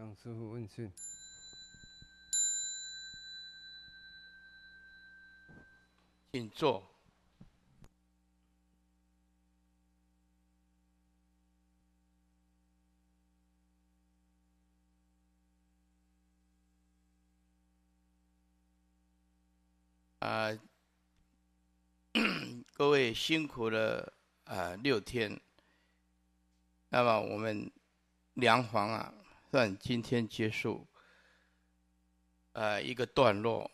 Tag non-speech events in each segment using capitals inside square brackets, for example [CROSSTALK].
向师傅问讯。请坐。啊，[COUGHS] 各位辛苦了啊六天。那么我们梁皇啊，算今天结束，呃，一个段落。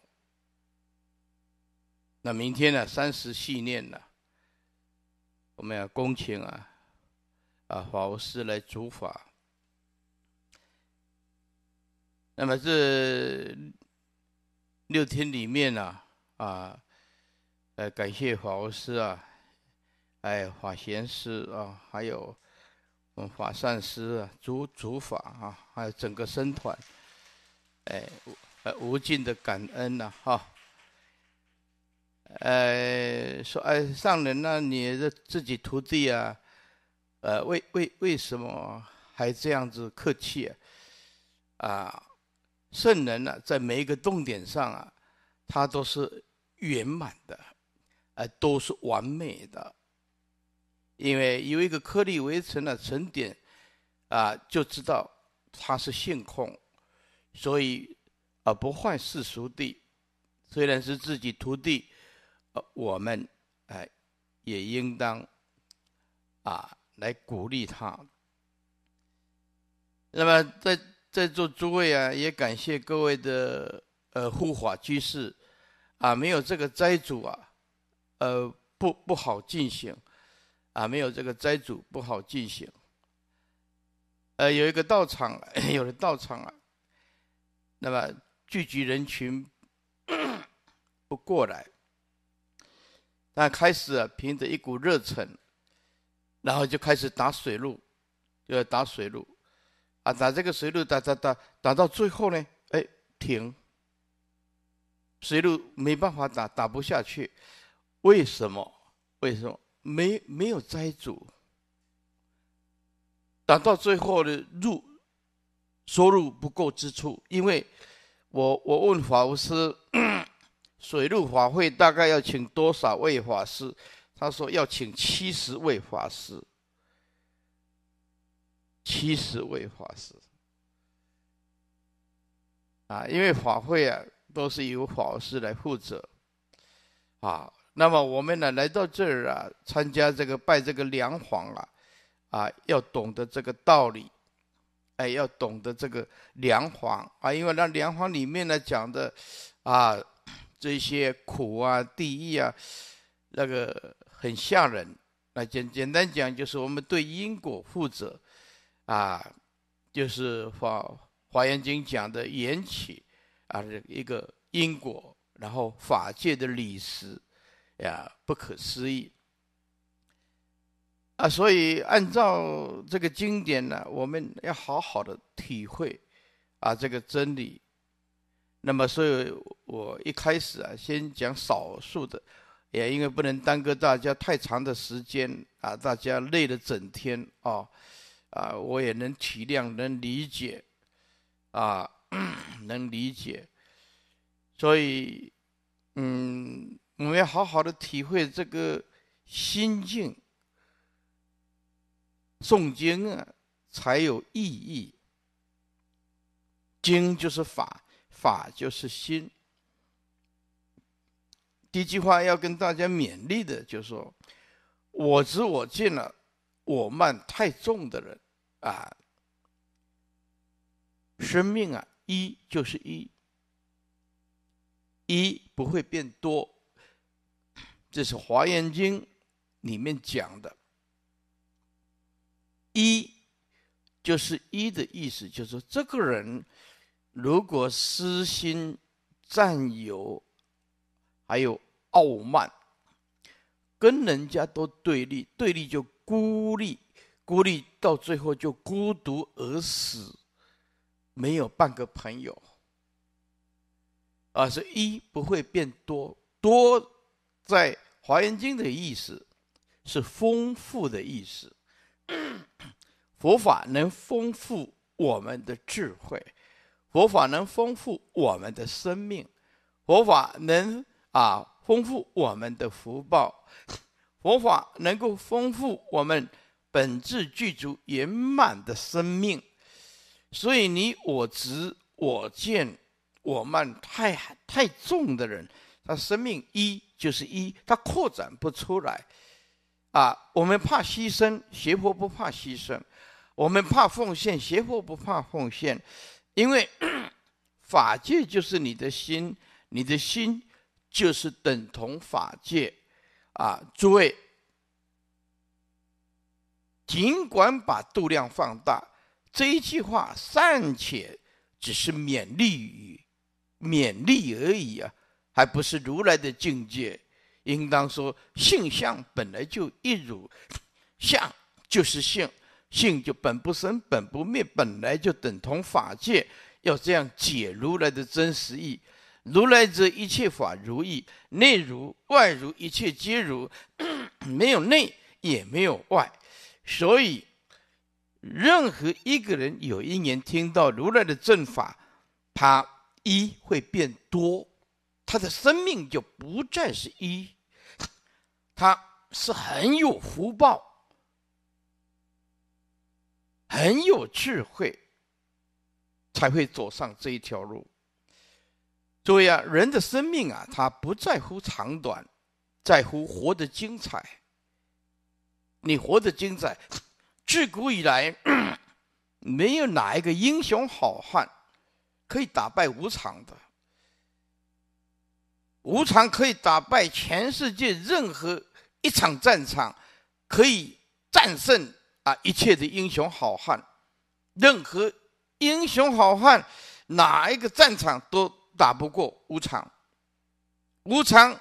那明天呢，三十系念了，我们要恭请啊，啊法务师来主法。那么这六天里面呢，啊，呃，感谢法务师啊，哎，法贤师啊，还有我们法善师啊，主主法啊，还有整个僧团，哎，无，无尽的感恩呐，哈。呃，说哎，上人那你的自己徒弟啊，呃，为为为什么还这样子客气啊？啊，圣人呢，在每一个动点上啊，他都是圆满的，呃，都是完美的。因为有一个颗粒微尘的尘点啊，就知道他是性空，所以啊，不坏世俗谛。虽然是自己徒弟。我们哎，也应当啊来鼓励他。那么在在座诸位啊，也感谢各位的呃护法居士啊，没有这个斋主啊，呃不不好进行啊，没有这个斋主不好进行。呃，有一个道场，[CLEARS THROAT] 有的道场啊，那么聚集人群 [COUGHS] 不过来。那开始啊，凭着一股热忱，然后就开始打水路，就要打水路，啊，打这个水路，打打打，打到最后呢，哎，停，水路没办法打，打不下去，为什么？为什么？没没有斋主，打到最后的入收入不够之处，因为我我问法务师。水陆法会大概要请多少位法师？他说要请七十位法师，七十位法师啊，因为法会啊都是由法师来负责啊。那么我们呢来到这儿啊，参加这个拜这个梁皇啊，啊要懂得这个道理，哎，要懂得这个梁皇啊，因为那梁皇里面呢讲的啊。这些苦啊、地狱啊，那个很吓人。那简简单讲，就是我们对因果负责啊，就是华《华严经》讲的缘起啊，一个因果，然后法界的理实呀，不可思议啊。所以按照这个经典呢，我们要好好的体会啊这个真理。那么，所以我一开始啊，先讲少数的，也因为不能耽搁大家太长的时间啊，大家累了整天啊，啊，我也能体谅，能理解，啊，[COUGHS] 能理解。所以，嗯，我们要好好的体会这个心境，诵经啊，才有意义。经就是法。法就是心。第一句话要跟大家勉励的，就是说，我执我见了，我慢太重的人啊，生命啊，一就是一，一不会变多。这是《华严经》里面讲的，一就是一的意思，就是这个人。如果私心占有，还有傲慢，跟人家都对立，对立就孤立，孤立到最后就孤独而死，没有半个朋友。啊，是一不会变多，多在《华严经》的意思是丰富的意思，佛法能丰富我们的智慧，佛法能丰富我们的生命，佛法能啊丰富我们的福报，佛法能够丰富我们本自具足圆满的生命。所以你我执、我见、我慢太太重的人，他生命一就是一，他扩展不出来。啊，我们怕牺牲，邪佛不怕牺牲；我们怕奉献，邪佛不怕奉献。因为 [CLEARS THROAT] 法界就是你的心，你的心就是等同法界。啊，诸位，尽管把度量放大。这一句话尚且只是勉励语，勉励而已啊，还不是如来的境界。应当说，性相本来就一如，相就是性，性就本不生，本不灭，本来就等同法界。要这样解如来的真实意。如来者，一切法如意，内如外如，一切皆如，[COUGHS] 没有内也没有外，所以。任何一个人有一年听到如来的正法，他一会变多，他的生命就不再是一，他是很有福报，很有智慧，才会走上这一条路。注意啊，人的生命啊，他不在乎长短，在乎活得精彩。你活得精彩。自古以来，没有哪一个英雄好汉可以打败无常的。无常可以打败全世界任何一场战场，可以战胜啊一切的英雄好汉。任何英雄好汉，哪一个战场都打不过无常。无常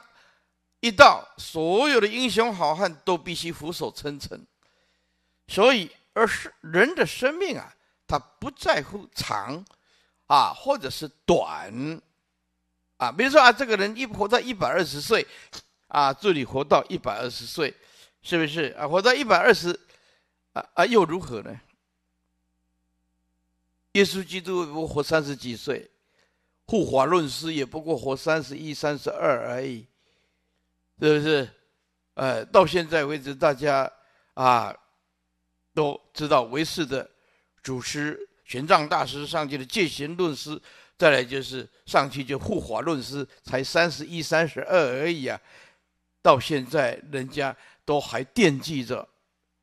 一到，所有的英雄好汉都必须俯首称臣。所以，而是人的生命啊，他不在乎长，啊，或者是短，啊，比如说啊，这个人一活到一百二十岁，啊，这里活到一百二十岁，是不是啊？活到一百二十，啊啊，又如何呢？耶稣基督不活三十几岁，护法论师也不过活三十一、三十二而已，是不是？呃，到现在为止，大家啊。都知道为师的祖师玄奘大师上去的戒贤论师，再来就是上去就护法论师，才三十一、三十二而已啊！到现在人家都还惦记着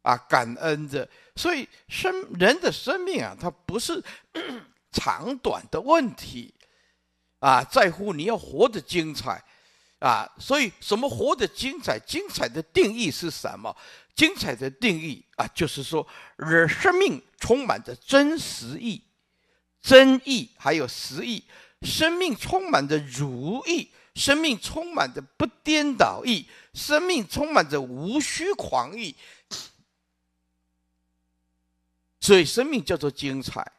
啊，感恩着。所以生人的生命啊，它不是 [CLEARS THROAT] 长短的问题啊，在乎你要活得精彩啊。所以什么活得精彩？精彩的定义是什么？精彩的定义啊，就是说，人生命充满着真实义、真意，还有实意。生命充满着如意，生命充满着不颠倒意，生命充满着无虚狂意。所以，生命叫做精彩。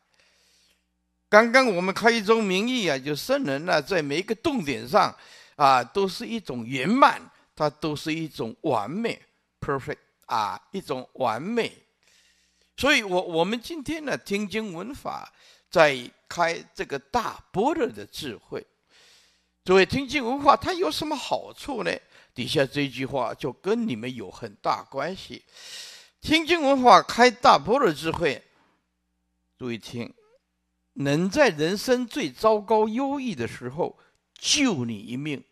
刚刚我们开宗明义啊，就圣人呢，在每一个动点上啊，都是一种圆满，它都是一种完美，perfect。啊，一种完美，所以我我们今天呢，听经闻法，在开这个大般若的智慧。诸位听经闻法，它有什么好处呢？底下这句话就跟你们有很大关系。听经闻法开大般若智慧，注意听，能在人生最糟糕、忧郁的时候救你一命。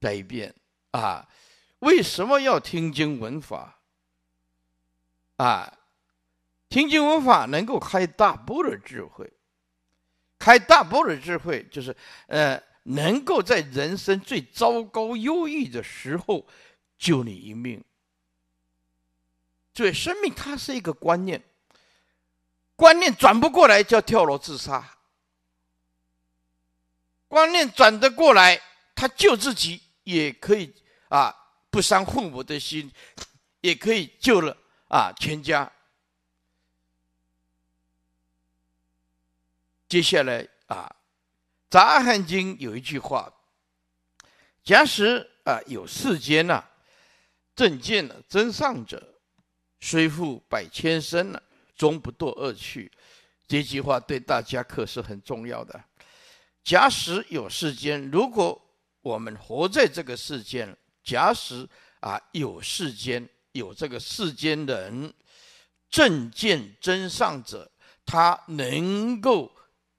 再一遍啊！为什么要听经闻法？啊，听经闻法能够开大波的智慧，开大波的智慧就是呃，能够在人生最糟糕、忧郁的时候救你一命。所以，生命它是一个观念，观念转不过来叫跳楼自杀，观念转得过来，他救自己。也可以啊，不伤父母的心，也可以救了啊全家。接下来啊，《杂阿含经》有一句话：假使啊有世间呐、正见了真上者，虽复百千身了，终不堕恶趣。这句话对大家可是很重要的。假使有世间，如果我们活在这个世间，假使啊有世间有这个世间人，正见真上者，他能够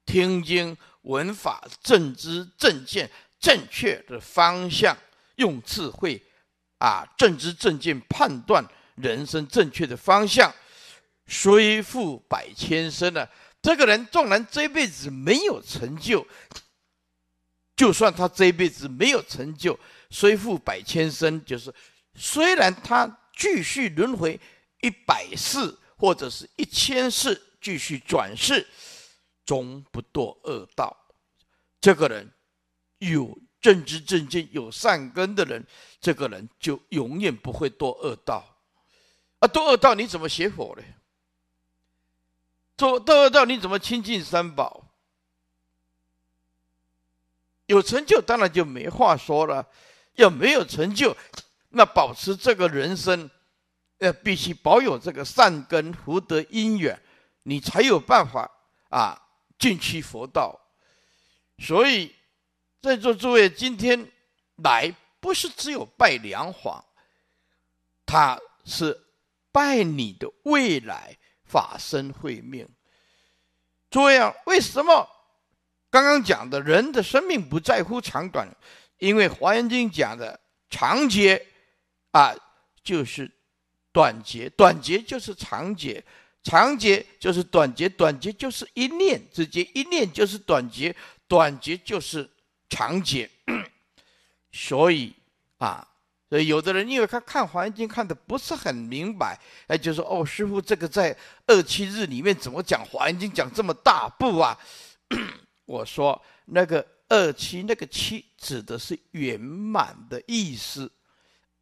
听经闻法，正知正见正确的方向，用智慧啊正知正见判断人生正确的方向，虽富百千身呢？这个人纵然这辈子没有成就。就算他这辈子没有成就，虽富百千身，就是虽然他继续轮回一百世或者是一千世，继续转世，终不堕恶道。这个人有正知正见、有善根的人，这个人就永远不会堕恶道。啊，堕恶道你怎么学佛呢？堕堕恶道你怎么亲近三宝？有成就当然就没话说了，要没有成就，那保持这个人生，呃，必须保有这个善根福德因缘，你才有办法啊进去佛道。所以，在座诸位今天来，不是只有拜梁皇，他是拜你的未来法身慧命。诸位啊，为什么？刚刚讲的人的生命不在乎长短，因为《华严经》讲的长劫啊，就是短劫；短劫就是长劫；长劫就是短劫；短劫就是一念之间；一念就是短劫；短劫就是长劫。所以啊，所以有的人因为他看《华严经》看的不是很明白，哎，就说：“哦，师傅，这个在二七日里面怎么讲《华严经》讲这么大部啊？” [COUGHS] 我说那个二七那个七指的是圆满的意思，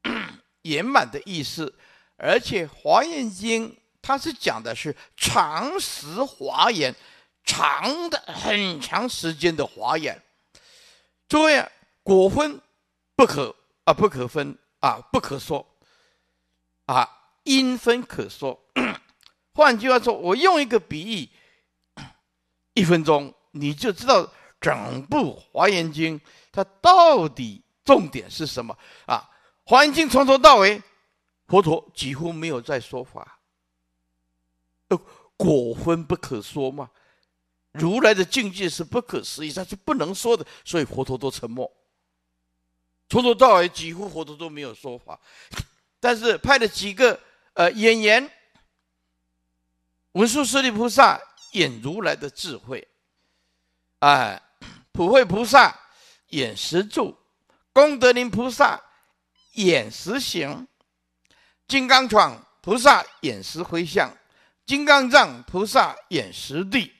[CLEARS THROAT] 圆满的意思，而且《华严经》它是讲的是长时华严，长的很长时间的华严。诸位啊，果分不可啊，不可分啊，不可说啊，因分可说。[CLEARS THROAT] 换句话说，我用一个比喻，一分钟。你就知道整部《华严经》它到底重点是什么啊？《华严经》从头到尾，佛陀几乎没有在说法，呃，果分不可说嘛。如来的境界是不可思议，他是不能说的，所以佛陀都沉默。从头到尾，几乎佛陀都没有说法，但是派了几个呃演员，文殊师利菩萨演如来的智慧。哎，普慧菩萨演十住，功德林菩萨演实行，金刚幢菩萨演识回向，金刚藏菩萨演识地，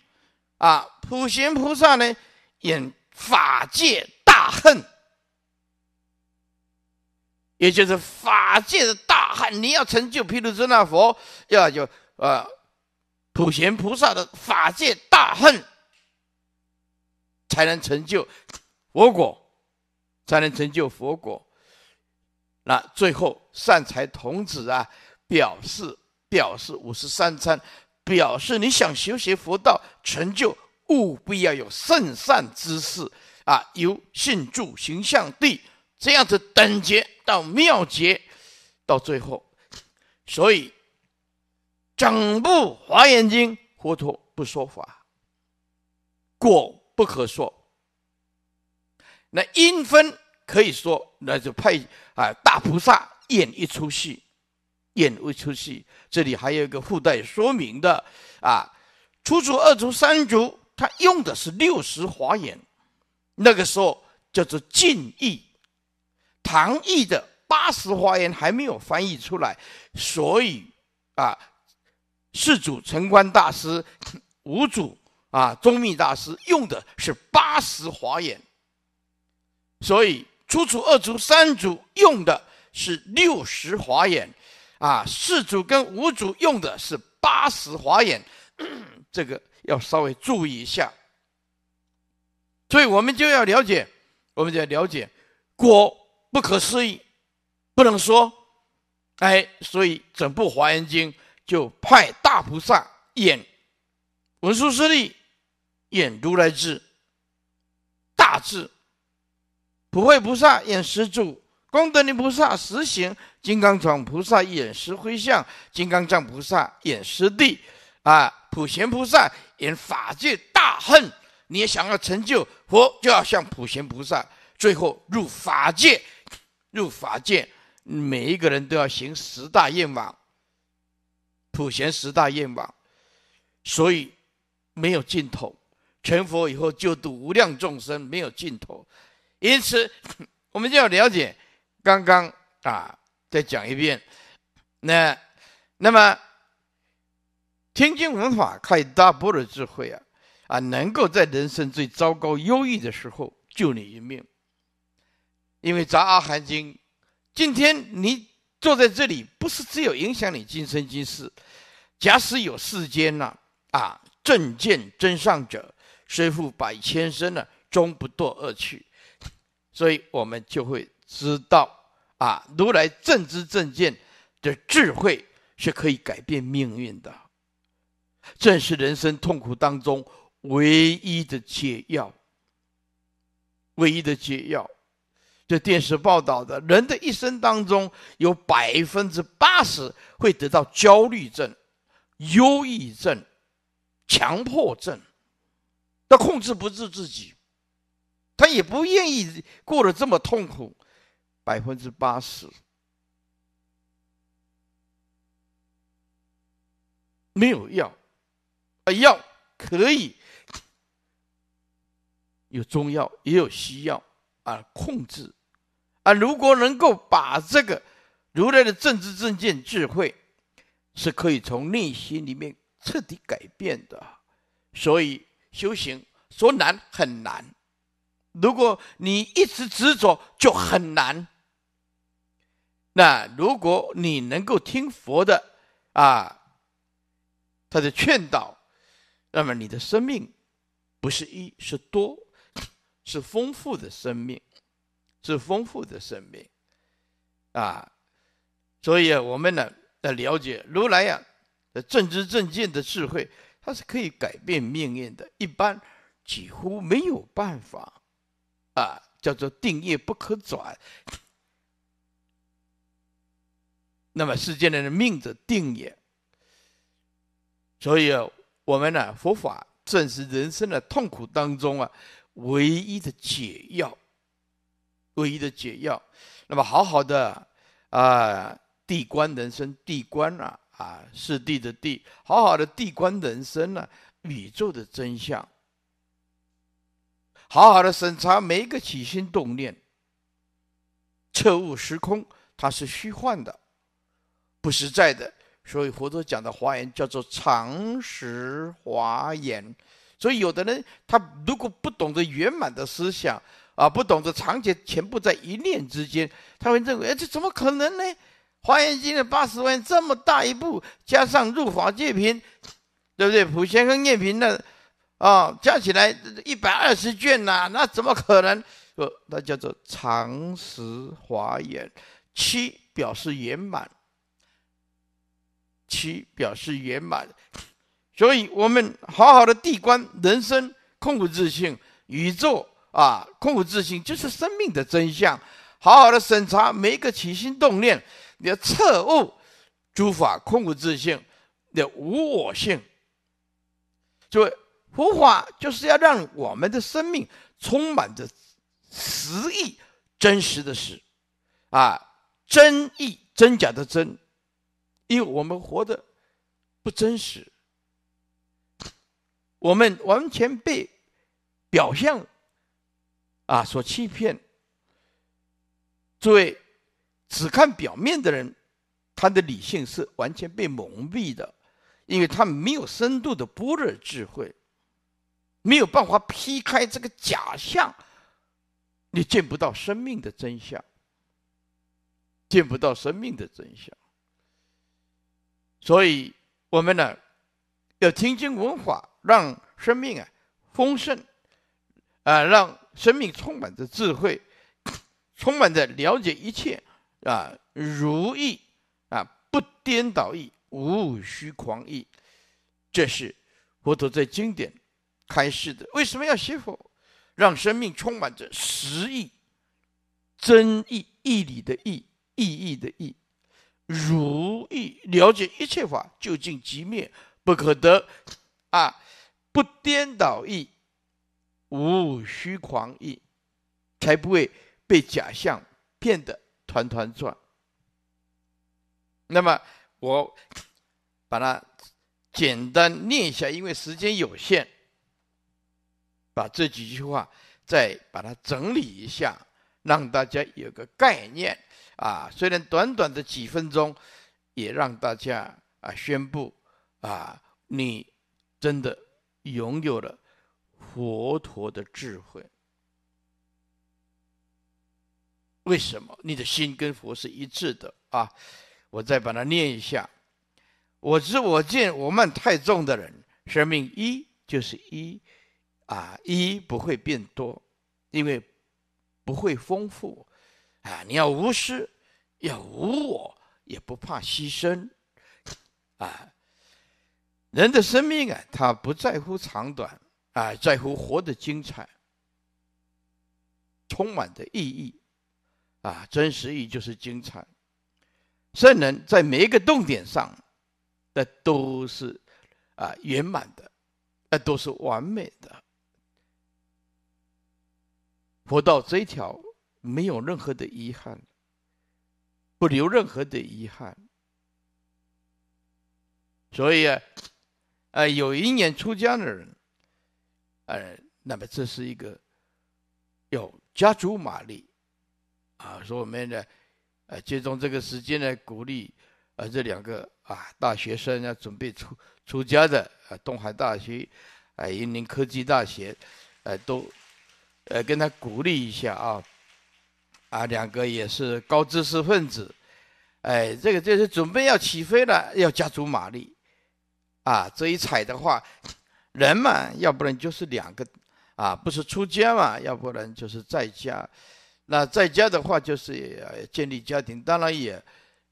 啊，普贤菩萨呢演法界大恨，也就是法界的大恨，你要成就毗卢遮那佛，要有啊，普贤菩萨的法界大恨。才能成就佛果，才能成就佛果。那最后善财童子啊，表示表示五十三参，表示你想修学佛道成就，务必要有圣善之事啊，由信住行相地这样子等觉到妙觉，到最后，所以整部华严经佛陀不说法，果。不可说，那因分可以说，那就派啊大菩萨演一出戏，演一出戏。这里还有一个附带说明的啊，初祖、二祖、三祖，他用的是六十华严，那个时候叫做晋译，唐译的八十华严还没有翻译出来，所以啊，四祖澄宽大师，五祖。啊，宗密大师用的是八十华严，所以初住、二祖、三祖用的是六十华严，啊，四祖跟五祖用的是八十华严，[COUGHS] 这个要稍微注意一下。所以我们就要了解，我们就要了解，果不可思议，不能说，哎，所以整部《华严经》就派大菩萨演文殊师利，演如来智、大智；普慧菩萨演十住，功德林菩萨十行，金刚幢菩萨演十回向，金刚藏菩萨演十地，啊，普贤菩萨演法界大恨。你也想要成就佛，就要像普贤菩萨，最后入法界，入法界。每一个人都要行十大愿望，普贤十大愿望，所以没有尽头。成佛以后救度无量众生，没有尽头。因此，[COUGHS] 我们就要了解刚刚啊，再讲一遍。那那么天经文法开大般若智慧啊啊，能够在人生最糟糕、忧郁的时候救你一命。因为《杂阿含经》。今天你坐在这里，不是只有影响你今生今世。假使有世间呐，啊，正见真上者，虽复百千生呢，终不堕恶趣。所以我们就会知道，啊，如来正知正见的智慧是可以改变命运的，正是人生痛苦当中唯一的解药，唯一的解药。这电视报道的人的一生当中，有百分之八十会得到焦虑症、忧郁症、强迫症，他控制不住自己，他也不愿意过得这么痛苦。百分之八十没有药，啊，药可以有中药，也有西药啊，控制。啊，如果能够把这个如来的正知正见智慧，是可以从内心里面彻底改变的。所以修行说难很难，如果你一直执着就很难。那如果你能够听佛的啊，他的劝导，那么你的生命不是一，是多，[LAUGHS] 是丰富的生命。是丰富的生命，啊，所以我们呢要了解如来呀的正知正见的智慧，它是可以改变命运的，一般几乎没有办法，啊，叫做定业不可转。那么世间人的命则定也，所以我们呢佛法正是人生的痛苦当中啊唯一的解药。唯一的解药，那么好好的啊，地观人生，地观啊啊，是地的地，好好的地观人生呢、啊，宇宙的真相，好好的审查每一个起心动念，彻悟时空，它是虚幻的，不实在的，所以佛陀讲的华严叫做常实华严，所以有的人他如果不懂得圆满的思想。啊，不懂得长劫全部在一念之间，他会认为，哎，这怎么可能呢？《华严经》的八十万这么大一部，加上入法界品，对不对？普贤行愿品呢？啊，加起来一百二十卷呐、那怎么可能？呃，那叫做常识华严，七表示圆满，七表示圆满，所以我们好好的地观人生空无自性，宇宙。啊，空无自性就是生命的真相。好好的审查每一个起心动念，你要彻悟诸法空无自性的无我性。就佛法就是要让我们的生命充满着实意，真实的实啊，真意真假的真，因为我们活得不真实，我们完全被表象。啊，所欺骗。诸位，只看表面的人，他的理性是完全被蒙蔽的，因为他没有深度的般若智慧，没有办法劈开这个假象，你见不到生命的真相，见不到生命的真相。所以，我们呢，要听经闻法，让生命啊丰盛，啊，让。生命充满着智慧，[COUGHS] 充满着了解一切啊，如意啊。不颠倒意，无虚狂意。这是佛陀在经典开示的。为什么要学佛？让生命充满着实意、真意、义理的义、意义的义，如意了解一切法究竟即灭不可得啊！不颠倒意，无虚狂意，才不会被假象骗得团团转。那么我把它简单念一下，因为时间有限，把这几句话再把它整理一下，让大家有个概念啊。虽然短短的几分钟，也让大家啊宣布啊，你真的拥有了佛陀的智慧。为什么？你的心跟佛是一致的啊。我再把它念一下：我知我见我慢太重的人，生命一就是一，啊，一不会变多，因为不会丰富，啊，你要无私，要无我，也不怕牺牲，啊，人的生命啊，他不在乎长短，啊，在乎活得精彩，充满的意义，啊，真实意义就是精彩。圣人在每一个动点上，那都是啊圆满的，那都是完美的。活到这一条没有任何的遗憾，不留任何的遗憾。所以啊，呃，有一年出家的人，呃，那么这是一个有家族马力啊，说我们呢。呃，借重这个时间来鼓励，呃，这两个啊大学生要准备出出家的，啊，东海大学，啊，云林科技大学，呃，都，呃，跟他鼓励一下啊，啊，两个也是高知识分子，哎，这个这是准备要起飞了，要加足马力，啊，这一踩的话，人嘛，要不然就是两个，啊，不是出家嘛，要不然就是在家。那在家的话，就是建立家庭，当然也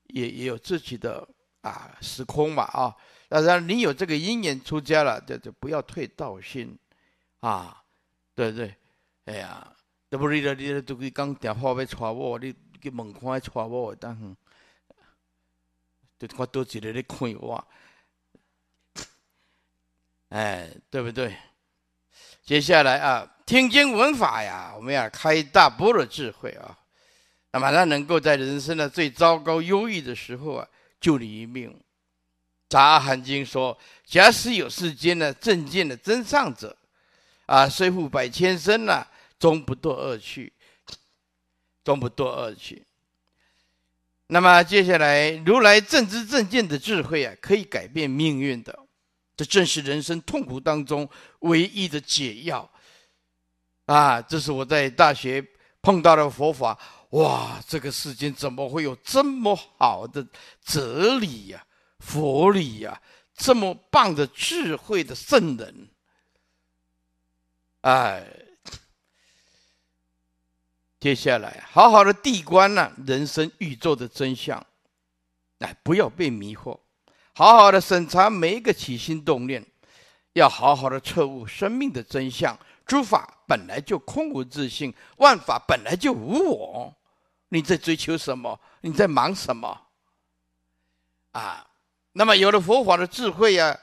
也也有自己的啊时空嘛啊。当然你有这个因缘出家了，就就不要退道心啊，对对？哎呀，都不是你你都去讲电话要带我，你去门口带我，当就我多几个在看我，哎，对不对？接下来啊。听经闻法呀，我们要开大波的智慧啊，那么他能够在人生的最糟糕、忧郁的时候啊，救你一命。杂阿含经说：假使有世间的正见的真上者，啊，虽复百千生呐、啊，终不堕恶趣，终不堕恶趣。那么接下来，如来正知正见的智慧啊，可以改变命运的，这正是人生痛苦当中唯一的解药。啊，这是我在大学碰到的佛法，哇！这个世间怎么会有这么好的哲理呀、佛理呀、这么棒的智慧的圣人？哎，接下来好好的地观呢、啊，人生宇宙的真相，哎，不要被迷惑，好好的审查每一个起心动念，要好好的彻悟生命的真相。诸法本来就空无自性，万法本来就无我。你在追求什么？你在忙什么？啊，那么有了佛法的智慧啊，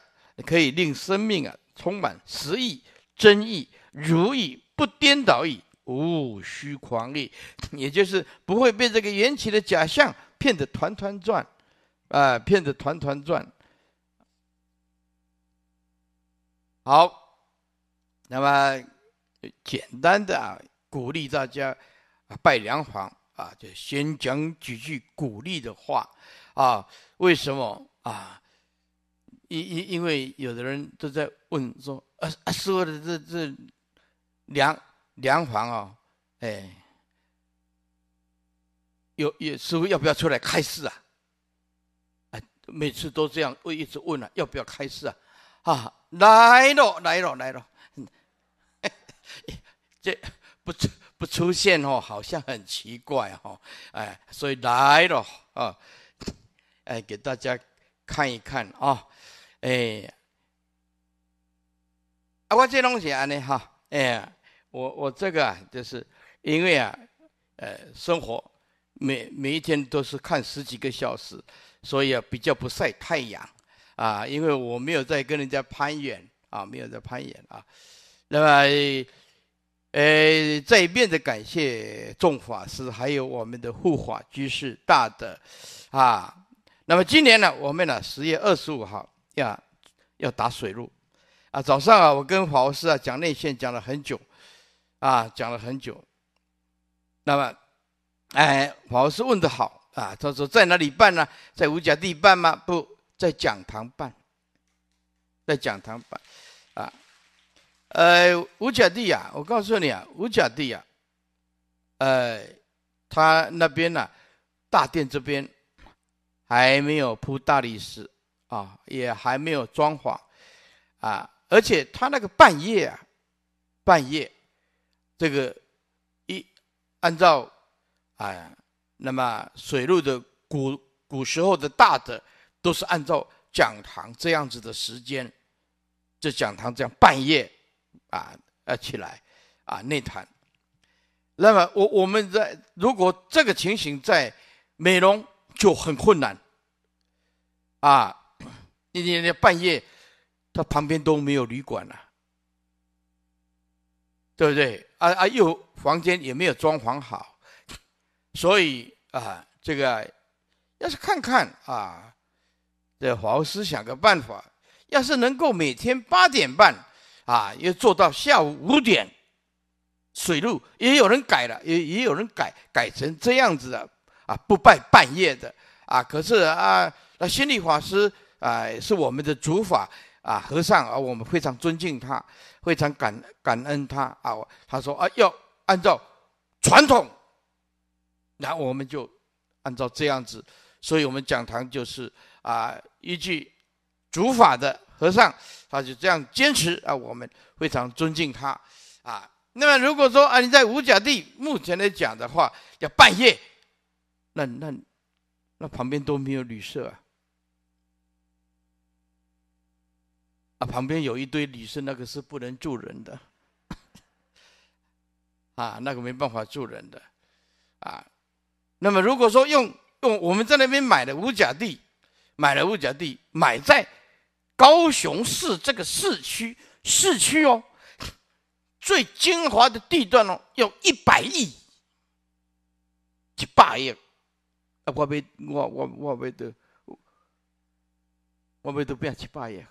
可以令生命啊充满实义、真义、如意，不颠倒意，无虚狂力，[LAUGHS] 也就是不会被这个缘起的假象骗得团团转，啊，骗得团团转。好，那么。简单的啊，鼓励大家啊，拜梁皇啊，就先讲几句鼓励的话啊。为什么啊？因因因为有的人都在问说，啊啊，说的这这梁梁皇啊，哎，有有师傅要不要出来开示啊？哎，每次都这样，会一直问啊，要不要开示啊？啊，来了来了来了。[LAUGHS] 这不出不出现哦，好像很奇怪哦，哎，所以来了啊，哎，给大家看一看啊，哎，啊，我这东西啊呢哈，哎，我我这个啊，就是因为啊，呃，生活每每一天都是看十几个小时，所以啊比较不晒太阳。啊，因为我没有在跟人家攀缘啊，没有在攀缘啊，那么。呃，再一遍的感谢众法师，还有我们的护法居士大德，啊，那么今年呢，我们呢十月二十五号要要打水路，啊，早上啊，我跟法师啊讲内线讲了很久，啊，讲了很久，那么，哎，法师问得好啊，他说在哪里办呢？在五甲地办吗？不在讲堂办，在讲堂办，啊。呃，五甲地啊，我告诉你啊，五甲地啊，呃，他那边呢、啊，大殿这边还没有铺大理石啊，也还没有装潢啊，而且他那个半夜啊，半夜这个一按照啊，那么水路的古古时候的大的都是按照讲堂这样子的时间，这讲堂这样半夜。啊，要起来啊，内坛。那么我我们在如果这个情形在美容就很困难啊，你你你半夜，他旁边都没有旅馆了，对不对？啊啊，又房间也没有装潢好，所以啊，这个要是看看啊，这华师想个办法，要是能够每天八点半。啊，又做到下午五点，水路也有人改了，也也有人改改成这样子的啊，不拜半夜的啊。可是啊，那心理法师啊，是我们的主法啊，和尚啊，我们非常尊敬他，非常感感恩他啊。他说啊，要按照传统，然后我们就按照这样子，所以我们讲堂就是啊，依据主法的。和尚，他就这样坚持啊，我们非常尊敬他啊。那么如果说啊，你在五甲地目前来讲的话，要半夜，那那那旁边都没有旅社啊，旁边有一堆女生，那个是不能住人的，[LAUGHS] 啊，那个没办法住人的，啊。那么如果说用用我们在那边买的五甲地，买了五甲地，买在。高雄市这个市区，市区哦，最精华的地段哦，要一百亿，一百亿，啊，我没我我我没得，我没得变一百亿，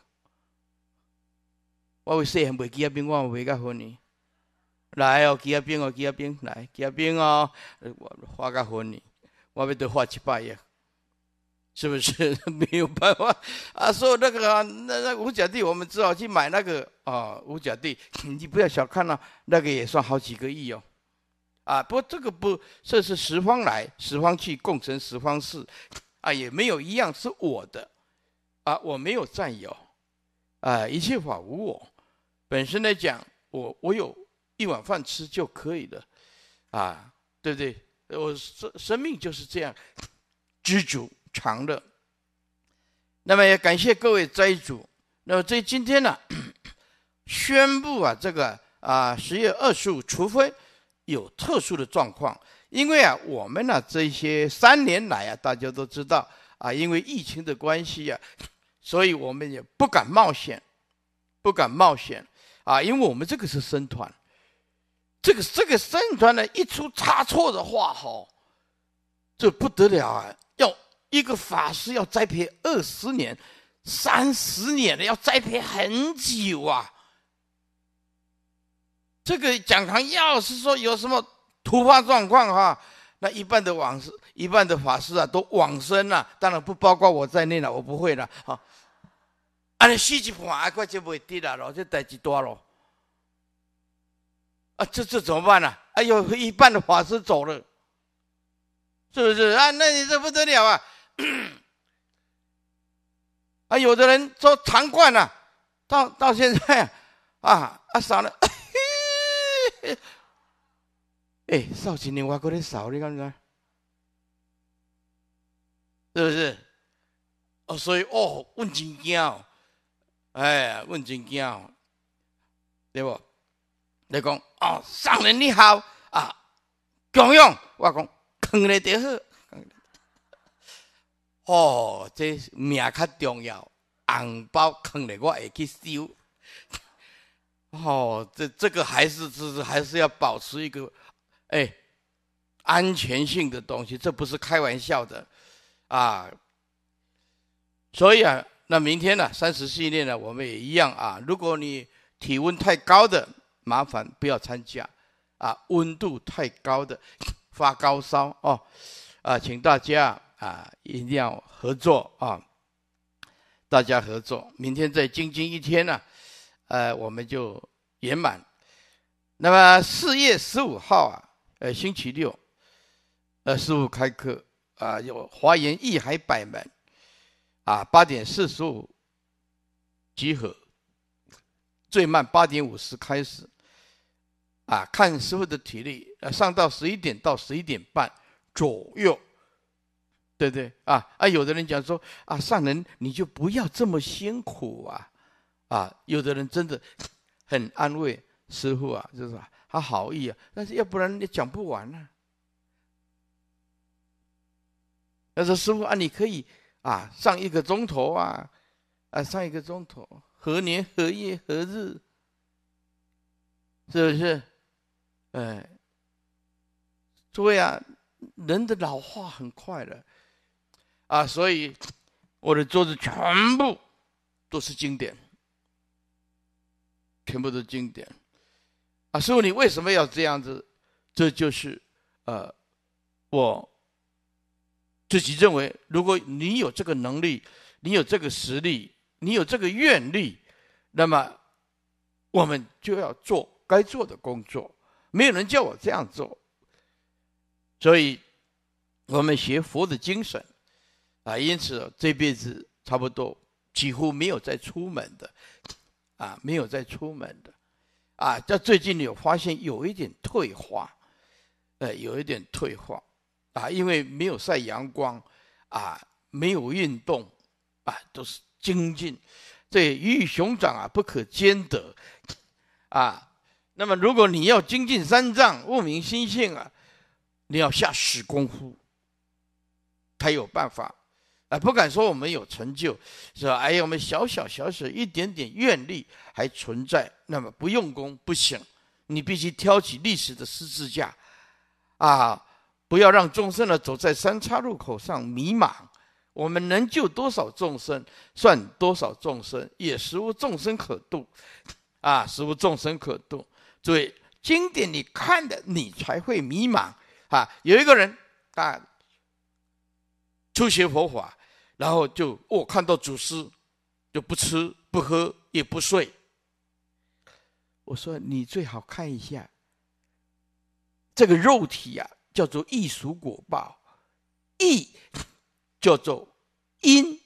我为细汉买几啊兵，我买个婚礼，来哦，几啊兵哦，几啊兵，来几啊兵哦，我花个婚礼，我没得花七百亿。是不是？[LAUGHS] 没有办法。啊？说那个啊，那那五角地，我们只好去买那个啊，五角地，你不要小看了，那个也算好几个亿哦。啊，不过这个不，这是十方来，十方去，共成十方事，啊，也没有一样是我的，啊，我没有占有，啊，一切法无我，本身来讲，我我有一碗饭吃就可以了，啊，对不对？我生生命就是这样，知足。常乐，那么也感谢各位斋主。那么这今天呢，[CLEARS THROAT] 宣布啊，这个啊十月二十五，除非有特殊的状况，因为啊我们呢这些三年来啊，大家都知道啊，因为疫情的关系啊，所以我们也不敢冒险，不敢冒险啊，因为我们这个是僧团，这个这个僧团呢一出差错的话，哈，这不得了啊，要。一个法师要栽培二十年、三十年的，要栽培很久啊。这个讲堂要是说有什么突发状况哈，那一半的往事、一半的法师啊都往生了，当然不包括我在内了，我不会了。啊，啊，你死一半，快就不会跌了咯，这代志大咯。啊，这这怎么办呢？哎呦，一半的法师走了，是不是啊？那你这不得了啊！[COUGHS] 啊，有的人说常惯了，到到现在啊啊少了，[COUGHS] 哎，少几年我过来少，你看看，是不是？哦，所以哦，问真惊，哎，问真惊，对不？你讲哦，上人你好啊，强勇，我讲坑了就好。哦，这命较重要，红包坑了我会去收。哦，这这个还是是还是要保持一个哎安全性的东西，这不是开玩笑的啊。所以啊，那明天呢，三十系列呢，我们也一样啊。如果你体温太高的，麻烦不要参加啊。温度太高的，[LAUGHS] 发高烧哦，啊，请大家啊一定要合作啊，大家合作。明天再精进一天呢，呃，我们就圆满。那么四月十五号啊，呃，星期六，呃，师父开课啊，有华严义海百门。啊，八点四十五集合，最慢八点五十开始。啊，看师傅的体力，呃，上到十一点到十一点半左右，对不对？啊啊，有的人讲说啊，上人你就不要这么辛苦啊，啊，有的人真的很安慰师傅啊，就是说他好意啊，但是要不然你讲不完呢、啊。他说师傅啊，你可以。啊，上一个钟头啊，啊，上一个钟头，何年何月何日？是不是？哎，诸位啊，人的老化很快的，啊，所以我的桌子全部都是经典，全部都是经典。啊，师傅，你为什么要这样子？这就是呃，我。自己认为，如果你有这个能力，你有这个实力，你有这个愿力，那么我们就要做该做的工作。没有人叫我这样做，所以我们学佛的精神啊，因此这辈子差不多几乎没有再出门的啊，没有再出门的啊。在最近有发现有一点退化，呃，有一点退化。啊，因为没有晒阳光，啊，没有运动，啊，都是精进，这鱼与熊掌啊不可兼得，啊，那么如果你要精进三藏，悟明心性啊，你要下死功夫，才有办法，啊，不敢说我们有成就，是吧？哎呀，我们小小小小一点点愿力还存在，那么不用功不行，你必须挑起历史的十字架，啊。不要让众生呢走在三岔路口上迷茫。我们能救多少众生，算多少众生，也实无众生可度，啊，实无众生可度。所以经典你看的，你才会迷茫啊。有一个人啊，初学佛法，然后就我、看到祖师就不吃不喝也不睡。我说你最好看一下这个肉体呀、啊。叫做易熟果报，易叫做因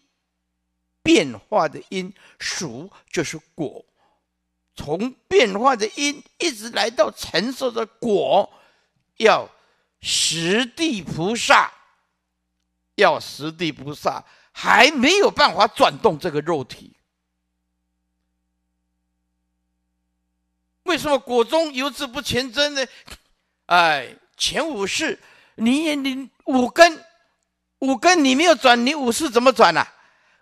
变化的因，熟就是果，从变化的因一直来到承受的果，要十地菩萨，要十地菩萨还没有办法转动这个肉体，为什么果中犹自不前真呢？哎。前五世，你你五根，五根你没有转，你五世怎么转呢、啊？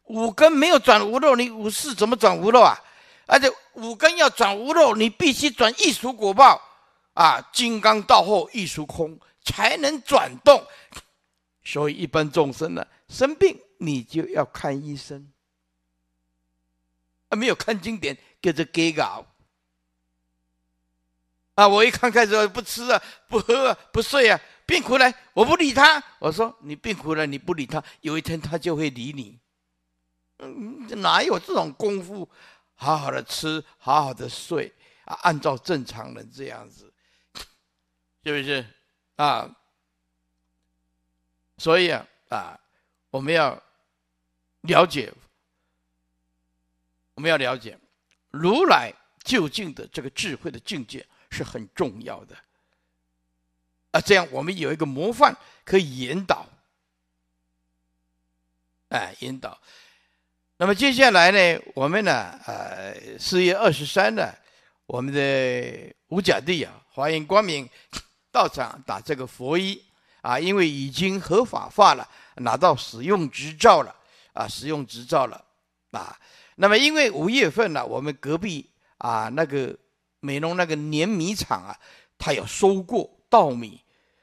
五根没有转无漏，你五世怎么转无漏啊？而且五根要转无漏，你必须转异熟果报啊，金刚道后异熟空才能转动。所以一般众生呢，生病你就要看医生，啊，没有看经典，跟着给搞。啊！我一看开始不吃啊，不喝啊，不睡啊，病苦了，我不理他。我说你病苦了，你不理他，有一天他就会理你。嗯，哪有这种功夫？好好的吃，好好的睡啊，按照正常人这样子，是不是啊？所以啊啊，我们要了解，我们要了解如来究竟的这个智慧的境界。是很重要的啊！这样我们有一个模范可以引导，哎，引导。那么接下来呢，我们呢，呃，四月二十三呢，我们的五甲地啊，华严光明道场打这个佛衣啊，因为已经合法化了，拿到使用执照了啊，使用执照了啊。那么因为五月份呢，我们隔壁啊那个美浓那个碾米厂啊，它有收过稻米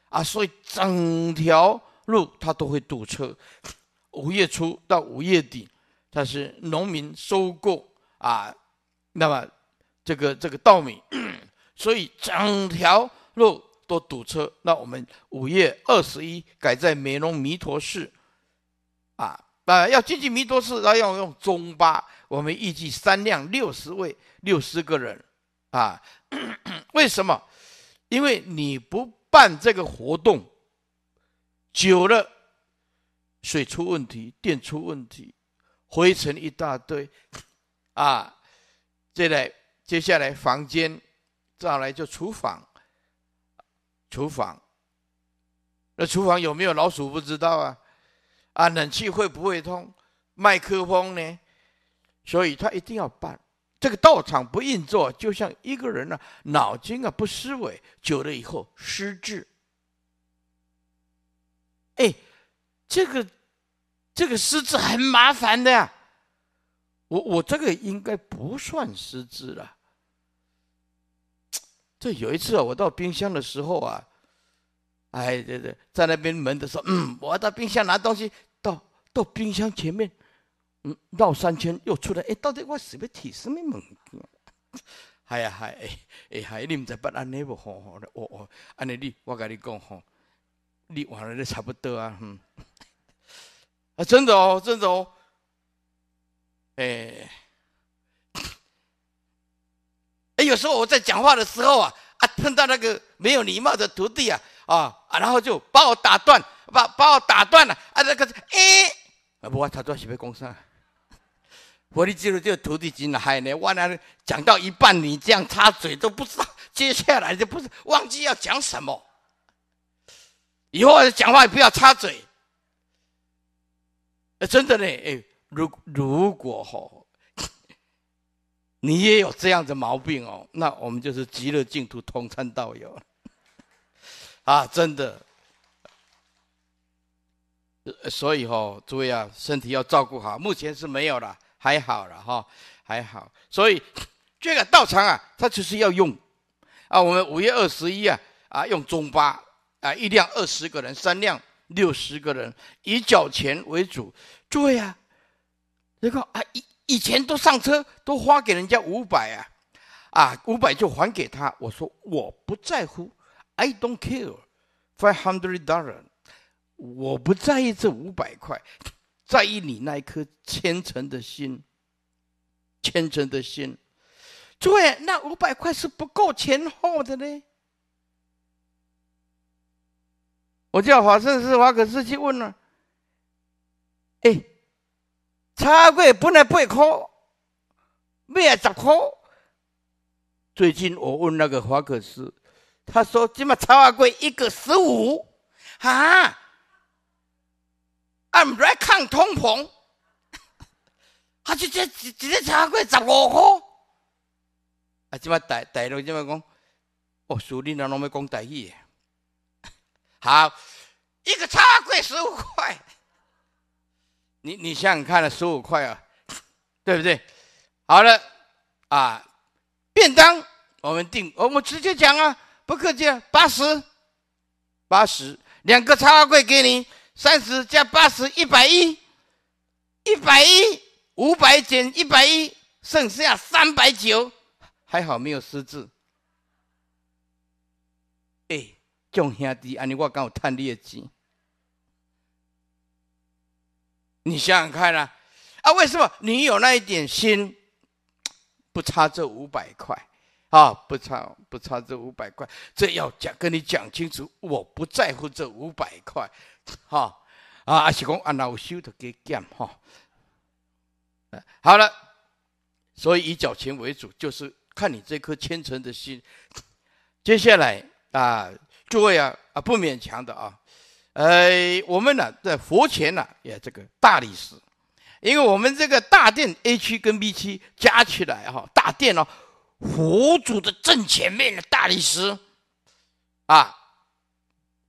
啊，所以整条路它都会堵车。五月初到五月底，它是农民收购啊，那么这个这个稻米，[CLEARS THROAT] 所以整条路都堵车。那我们五月二十一改在美浓弥陀寺，啊啊，要进去弥陀寺，那要用中巴，我们预计三辆六十位六十个人，啊，[CLEARS THROAT] 为什么？因为你不办这个活动，久了。水出问题，电出问题，灰尘一大堆，啊，接下来接下来房间，再来就厨房，厨房，那厨房有没有老鼠不知道啊，啊，冷气会不会通，麦克风呢？所以他一定要办这个道场不运作，就像一个人呢、脑筋啊不思维，久了以后失智，哎。这个这个失智很麻烦的呀，我我这个应该不算失智了。这有一次啊，我到冰箱的时候啊，哎对对，在那边门的时候，嗯，我到冰箱拿东西，到到冰箱前面，嗯，绕三圈又出来，哎，到底我是要提什么门？[LAUGHS] 哎呀嗨，哎哎嗨，你们在不安尼不？吼吼，我我安尼你，我跟你讲吼，你完了都差不多啊，嗯。啊，真的哦，真的哦，哎，哎，有时候我在讲话的时候啊，啊，碰到那个没有礼貌的徒弟啊，啊，啊，然后就把我打断，把把我打断了，啊，那个，哎，啊，不，他都是被攻上。佛的记录这个徒弟真嗨呢，我那讲到一半，你这样插嘴都不知道，接下来就不是忘记要讲什么，以后讲话也不要插嘴。真的呢，哎，如如果吼，[COUGHS] 你也有这样的毛病哦，那我们就是极乐净土同参道友 [LAUGHS] 啊，真的。所以吼，诸位啊，身体要照顾好。目前是没有了，还好了哈，还好。所以这个道场啊，它就是要用啊，我们五月二十一啊，啊，用中巴啊，一辆二十个人，三辆。六十个人以缴钱为主，诸位啊，这个啊以以前都上车都花给人家五百啊，啊五百就还给他。我说我不在乎，I don't care five hundred dollar，我不在意这五百块，在意你那一颗虔诚的心，虔诚的心。诸位，那五百块是不够钱后的呢。我叫法胜寺华可师去问了，哎，茶贵本来八块，卖十块。最近我问那个华可师，他说今嘛茶粿一个十五，啊，I'm right 抗通膨，他 [LAUGHS] 就这这这茶粿十五块，啊，今嘛大大陆今嘛讲，哦，苏林那拢要讲台语。好，一个茶粿十五块，你你想想看了，十五块啊，对不对？好了，啊，便当我们定，我们直接讲啊，不客气，八十，八十，两个茶粿给你，三十加八十，一百一，一百一，五百减一百一，剩下三百九，还好没有失智。哎。众兄弟，安尼我刚有赚你的钱，你想想看啊，啊，为什么你有那一点心，不差这五百块啊？不差不差这五百块，这要讲跟你讲清楚，我不在乎这五百块，哈啊，还是讲啊，老修的给减哈。好了，所以以缴钱为主，就是看你这颗虔诚的心。接下来啊。诸位啊啊，不勉强的啊，呃，我们呢在佛前呢也这个大理石，因为我们这个大殿 A 区跟 B 区加起来哈，大殿哦，佛祖的正前面的大理石啊，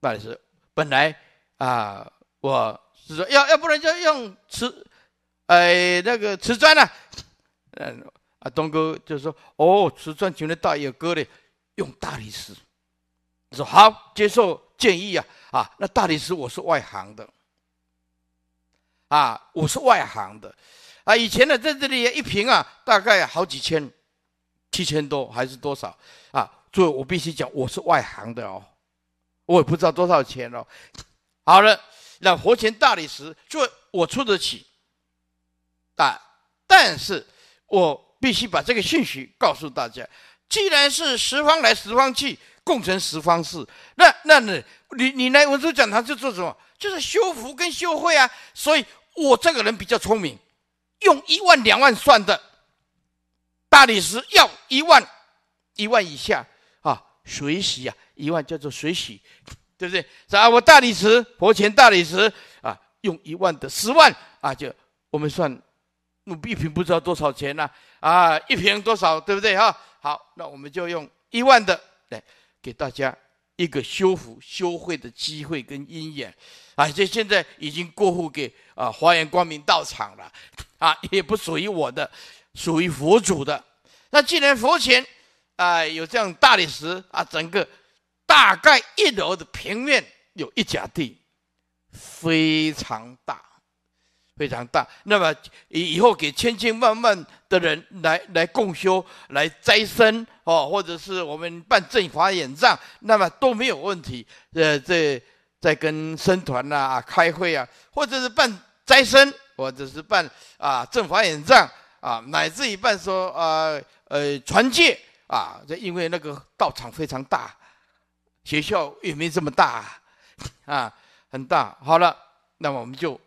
大理石本来啊，我是说要要不然就用瓷，哎那个瓷砖呢，嗯啊东哥就说哦瓷砖请的大爷哥的用大理石，说好接受建议啊啊那大理石我是外行的。啊，我是外行的，啊，以前呢，在这里一瓶啊，大概好几千，七千多还是多少啊？所以我必须讲，我是外行的哦，我也不知道多少钱哦。好了，那佛前大理石，就我出得起，啊，但是我必须把这个信息告诉大家，既然是十方来十方去，共成十方事，那那那你你来文殊讲堂就做什么？就是修福跟修慧啊，所以。我这个人比较聪明，用一万两万算的，大理石要一万，一万以下啊，随喜啊，一万叫做随喜，对不对？啊，我大理石佛前大理石啊，用一万的十万啊，就我们算，一瓶不知道多少钱呢？啊，一瓶多少，对不对哈？好，那我们就用一万的来给大家一个修复修慧的机会跟因缘。啊，这现在已经过户给啊华严光明道场了，啊，也不属于我的，属于佛祖的。那既然佛前啊有这样大理石啊，整个大概一楼的平面有一甲地，非常大，非常大。那么以以后给千千万万的人来来共修、来斋生哦，或者是我们办正法演藏，那么都没有问题。呃，这。在跟僧团呐啊开会啊，或者是办斋僧，或者是办啊正法演藏啊，乃至于办说啊呃传戒啊，这因为那个道场非常大，学校也没这么大 [LAUGHS] 啊，很大。好了，那么我们就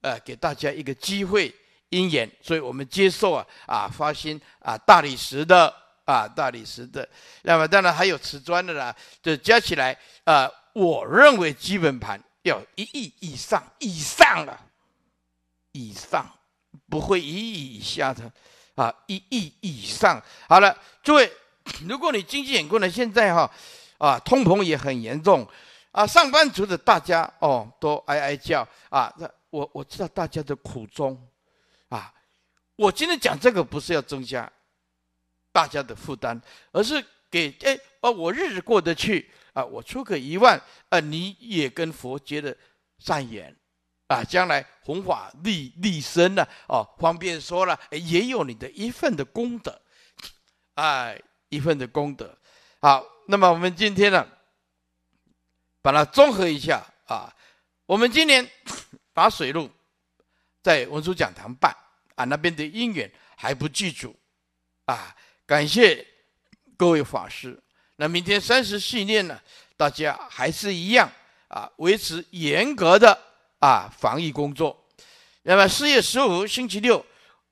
呃给大家一个机会因缘，所以我们接受啊啊发心啊大理石的啊大理石的，那么当然还有瓷砖的啦，就加起来啊。我认为基本盘要一亿以上，以上了，以上不会一亿以下的啊，一亿以上。好了，诸位，如果你经济很困难，现在哈啊，通膨也很严重啊，上班族的大家哦都哀哀叫啊。那我我知道大家的苦衷啊，我今天讲这个不是要增加大家的负担，而是给哎哦，我日子过得去。啊，我出个一万，啊，你也跟佛结的善缘，啊，将来弘法利利生呢，哦，方便说了，也有你的一份的功德，哎，一份的功德。好，那么我们今天呢，把它综合一下啊，我们今年把水路在文殊讲堂办啊，那边的因缘还不具足，啊，感谢各位法师。那明天三十系念呢，大家还是一样啊，维持严格的啊防疫工作。那么四月十五星期六，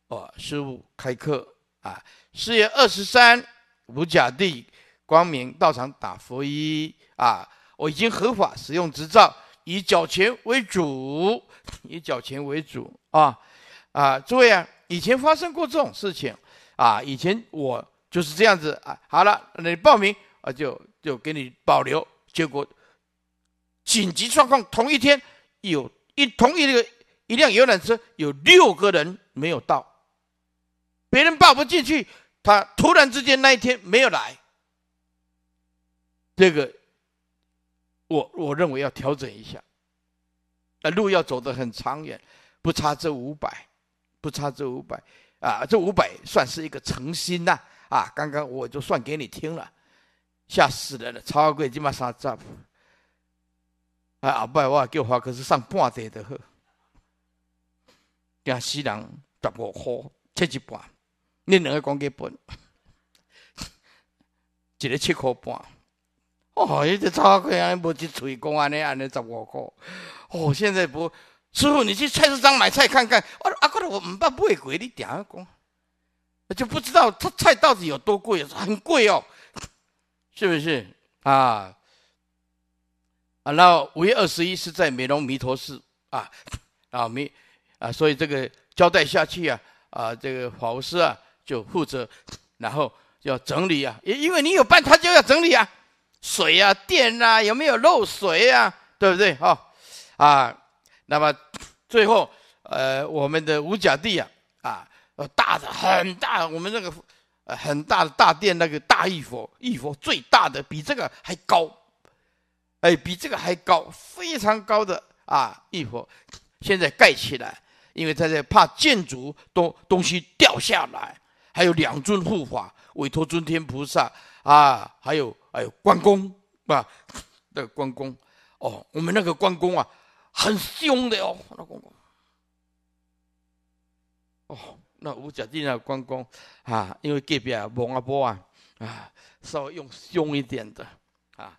哦，师父开课啊。四月二十三五甲地光明道场打佛一啊，我已经合法使用执照，以缴钱为主，以缴钱为主啊啊！诸位啊，以前发生过这种事情啊，以前我就是这样子啊。好了，你报名。啊，就就给你保留。结果紧急状况，同一天有一同一个一辆游览车有六个人没有到，别人报不进去，他突然之间那一天没有来。这个我我认为要调整一下，啊，路要走得很长远，不差这五百，不差这五百啊，这五百算是一个诚心呐啊！刚刚我就算给你听了。吓死人了！超贵，起码三十。啊，后摆我叫华，哥是上半地的好。惊死人十五块，七一半。恁两个讲几本？[LAUGHS] 一个七块半。哦，伊这超贵啊！无一嘴讲安尼安尼十五块。哦，现在不，师傅，你去菜市场买菜看看。我阿哥，我唔捌买过，你点样讲？我就不知道他菜到底有多贵，很贵哦。[LAUGHS] 是不是啊？啊，然后五月二十一是在美容弥陀寺啊，啊弥啊，所以这个交代下去啊，啊，这个法务师啊就负责，然后要整理啊，因因为你有办，他就要整理啊，水啊、电啊，有没有漏水啊，对不对？哈、哦，啊，那么最后，呃，我们的五甲地啊，啊，大的很大，我们那个呃很大的大殿那个大玉佛，玉佛最大的比这个还高，哎，比这个还高，非常高的啊玉佛，现在盖起来。因为他在怕建筑东东西掉下来，还有两尊护法，委托尊天菩萨啊，还有还有关公啊，那个关公哦，我们那个关公啊，很凶的哦，那关公哦，那五角地那个关公啊，因为隔壁啊王阿波啊啊，稍微用凶一点的啊，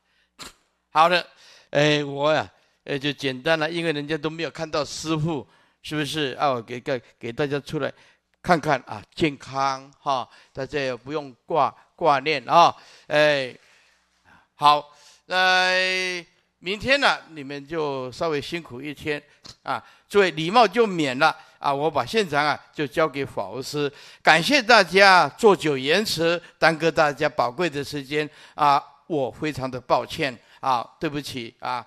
好的，哎，我呀，哎，就简单了，因为人家都没有看到师傅。是不是啊？我给个给大家出来看看啊，健康哈，大家也不用挂挂念啊。哎，好，那明天呢，你们就稍微辛苦一天啊。作为礼貌就免了啊。我把现场啊就交给法务师，感谢大家做久延迟，耽搁大家宝贵的时间啊，我非常的抱歉啊，对不起啊。